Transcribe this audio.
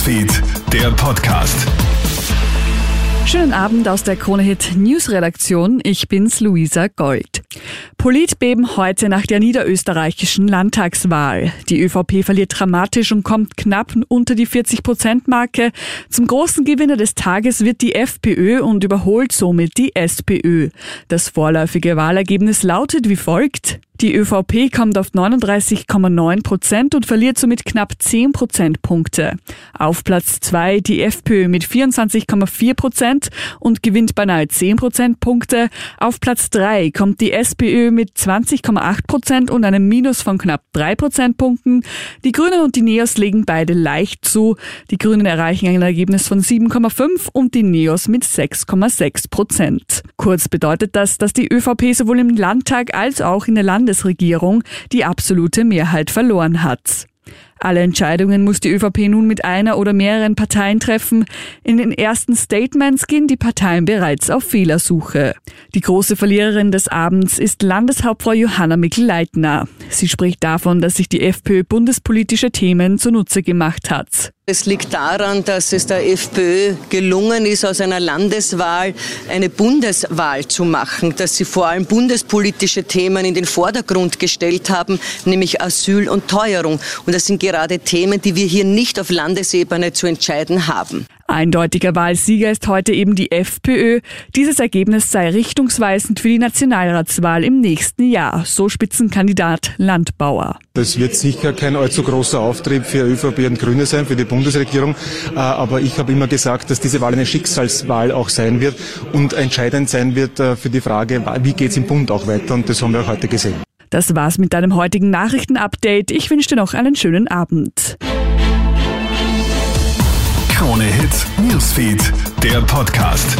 Newsfeed, der Podcast. Schönen Abend aus der Kronehit News Redaktion. Ich bin's Luisa Gold. Politbeben heute nach der niederösterreichischen Landtagswahl. Die ÖVP verliert dramatisch und kommt knapp unter die 40-Prozent-Marke. Zum großen Gewinner des Tages wird die FPÖ und überholt somit die SPÖ. Das vorläufige Wahlergebnis lautet wie folgt. Die ÖVP kommt auf 39,9 Prozent und verliert somit knapp 10 Prozentpunkte. Auf Platz zwei die FPÖ mit 24,4 Prozent und gewinnt beinahe 10 Prozentpunkte. Auf Platz drei kommt die SPÖ mit 20,8 Prozent und einem Minus von knapp 3 Prozentpunkten. Die Grünen und die Neos legen beide leicht zu. Die Grünen erreichen ein Ergebnis von 7,5 und die Neos mit 6,6 Prozent. Kurz bedeutet das, dass die ÖVP sowohl im Landtag als auch in der Landes Landesregierung die absolute Mehrheit verloren hat. Alle Entscheidungen muss die ÖVP nun mit einer oder mehreren Parteien treffen. In den ersten Statements gehen die Parteien bereits auf Fehlersuche. Die große Verliererin des Abends ist Landeshauptfrau Johanna Mikl-Leitner. Sie spricht davon, dass sich die FPÖ bundespolitische Themen zunutze gemacht hat. Es liegt daran, dass es der FPÖ gelungen ist, aus einer Landeswahl eine Bundeswahl zu machen, dass sie vor allem bundespolitische Themen in den Vordergrund gestellt haben, nämlich Asyl und Teuerung. Und das sind gerade Themen, die wir hier nicht auf Landesebene zu entscheiden haben. Eindeutiger Wahlsieger ist heute eben die FPÖ. Dieses Ergebnis sei richtungsweisend für die Nationalratswahl im nächsten Jahr, so Spitzenkandidat Landbauer. Das wird sicher kein allzu großer Auftrieb für ÖVP und Grüne sein, für die Bundesregierung. Äh, aber ich habe immer gesagt, dass diese Wahl eine Schicksalswahl auch sein wird und entscheidend sein wird äh, für die Frage, wie geht es im Bund auch weiter. Und das haben wir auch heute gesehen. Das war's mit deinem heutigen Nachrichtenupdate. Ich wünsche dir noch einen schönen Abend. Krone Hits, Newsfeed, der Podcast.